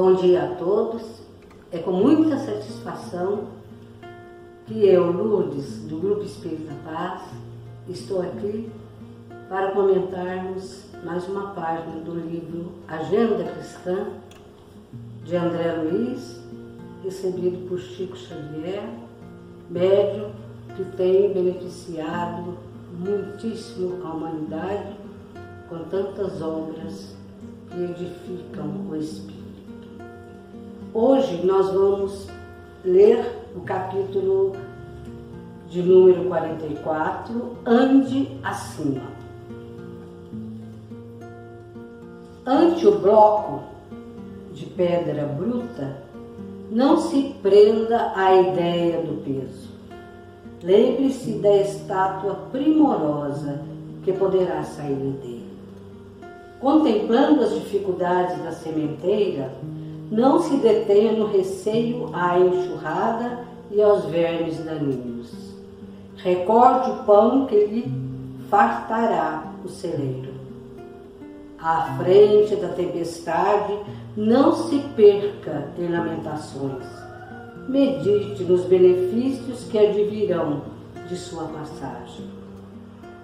Bom dia a todos. É com muita satisfação que eu, Lourdes, do Grupo Espírita Paz, estou aqui para comentarmos mais uma página do livro Agenda Cristã, de André Luiz, recebido por Chico Xavier, médium que tem beneficiado muitíssimo a humanidade com tantas obras que edificam o espírito. Hoje nós vamos ler o capítulo de número 44, Ande Acima. Ante o bloco de pedra bruta, não se prenda à ideia do peso. Lembre-se da estátua primorosa que poderá sair dele. Contemplando as dificuldades da sementeira, não se detenha no receio à enxurrada e aos vermes daninhos. Recorde o pão que lhe fartará o celeiro. À frente da tempestade, não se perca em lamentações. Medite nos benefícios que advirão de sua passagem.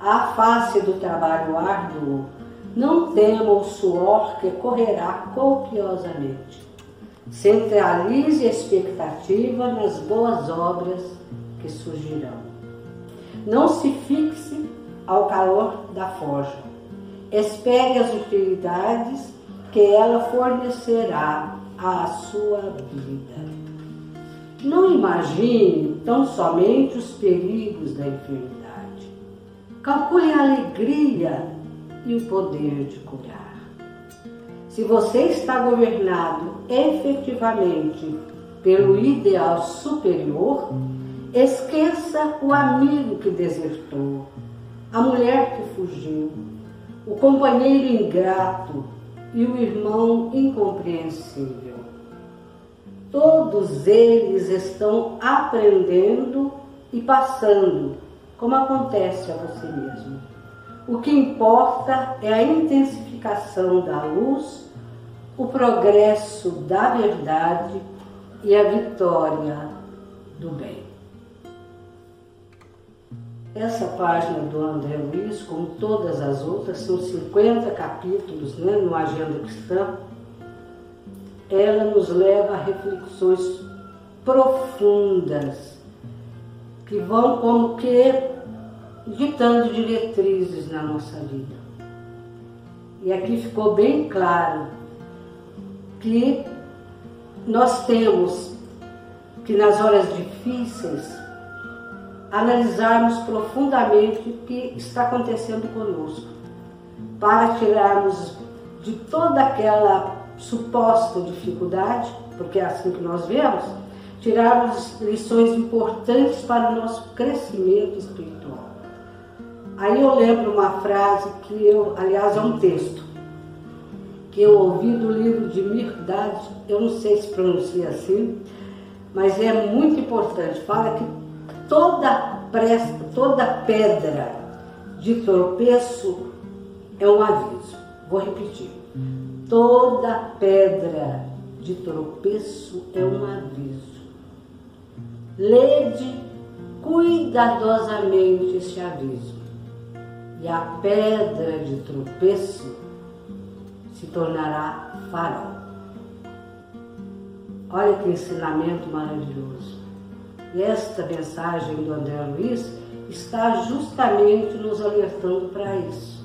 À face do trabalho árduo, não tema o suor que correrá copiosamente Centralize a expectativa nas boas obras que surgirão. Não se fixe ao calor da forja. Espere as utilidades que ela fornecerá à sua vida. Não imagine tão somente os perigos da enfermidade. Calcule a alegria e o poder de curar. Se você está governado efetivamente pelo ideal superior, esqueça o amigo que desertou, a mulher que fugiu, o companheiro ingrato e o irmão incompreensível. Todos eles estão aprendendo e passando, como acontece a você mesmo. O que importa é a intensificação da luz o progresso da verdade e a vitória do bem. Essa página do André Luiz, como todas as outras, são 50 capítulos né, no Agenda Cristã. Ela nos leva a reflexões profundas que vão como que ditando diretrizes na nossa vida. E aqui ficou bem claro que nós temos que nas horas difíceis analisarmos profundamente o que está acontecendo conosco, para tirarmos de toda aquela suposta dificuldade, porque é assim que nós vemos, tirarmos lições importantes para o nosso crescimento espiritual. Aí eu lembro uma frase que eu, aliás, é um texto, que eu ouvi do livro de Mirdade, eu não sei se pronuncia assim, mas é muito importante. Fala que toda, presta, toda pedra de tropeço é um aviso. Vou repetir. Toda pedra de tropeço é um aviso. Lede cuidadosamente esse aviso. E a pedra de tropeço se tornará farol. Olha que ensinamento maravilhoso. Esta mensagem do André Luiz está justamente nos alertando para isso.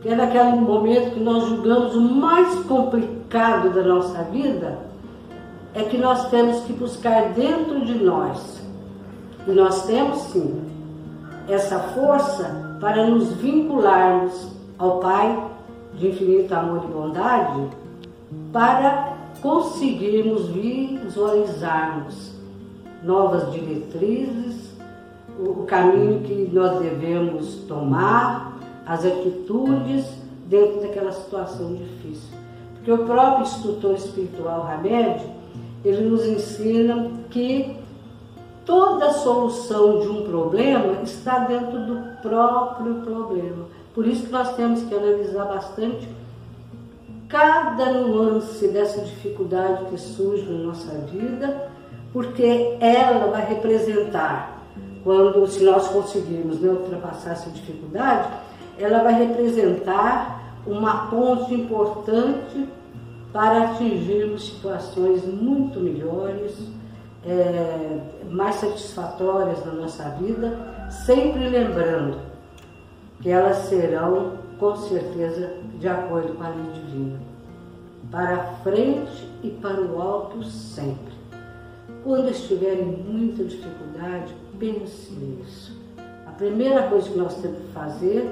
Que é naquele momento que nós julgamos o mais complicado da nossa vida, é que nós temos que buscar dentro de nós. E nós temos sim essa força para nos vincularmos ao Pai de infinito amor e bondade para conseguirmos visualizarmos novas diretrizes, o caminho que nós devemos tomar, as atitudes dentro daquela situação difícil. Porque o próprio instrutor espiritual Hamed, ele nos ensina que toda solução de um problema está dentro do próprio problema. Por isso que nós temos que analisar bastante cada nuance dessa dificuldade que surge na nossa vida, porque ela vai representar, quando se nós conseguirmos né, ultrapassar essa dificuldade, ela vai representar uma ponte importante para atingirmos situações muito melhores, é, mais satisfatórias na nossa vida, sempre lembrando que elas serão, com certeza, de acordo com a lei divina. Para frente e para o alto sempre. Quando estiverem muita dificuldade, pense nisso. A primeira coisa que nós temos que fazer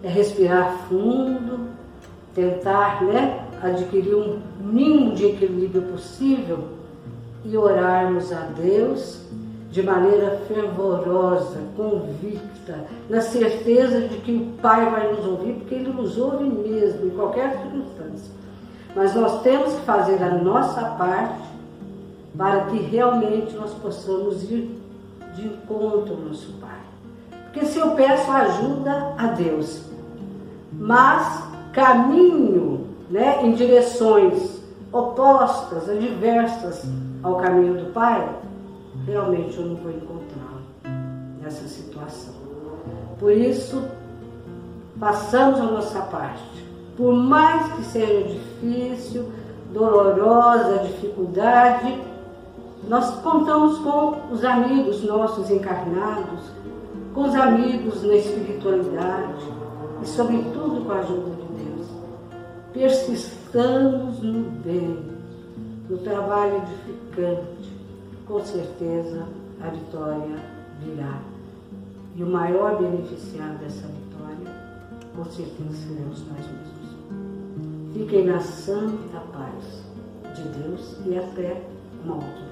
é respirar fundo, tentar né, adquirir um mínimo de equilíbrio possível e orarmos a Deus de maneira fervorosa, convicta, na certeza de que o Pai vai nos ouvir, porque Ele nos ouve mesmo, em qualquer circunstância. Mas nós temos que fazer a nossa parte para que realmente nós possamos ir de encontro ao nosso Pai. Porque se eu peço ajuda a Deus, mas caminho né, em direções opostas, adversas ao caminho do Pai, realmente eu não vou encontrá-lo nessa situação. Por isso, passamos a nossa parte. Por mais que seja difícil, dolorosa, dificuldade, nós contamos com os amigos nossos encarnados, com os amigos na espiritualidade e, sobretudo, com a ajuda de Deus. Persistamos no bem, no trabalho edificante. Com certeza a vitória virá. E o maior beneficiário dessa vitória, com certeza, seremos nós mesmos. Fiquem na santa paz de Deus e até uma outra.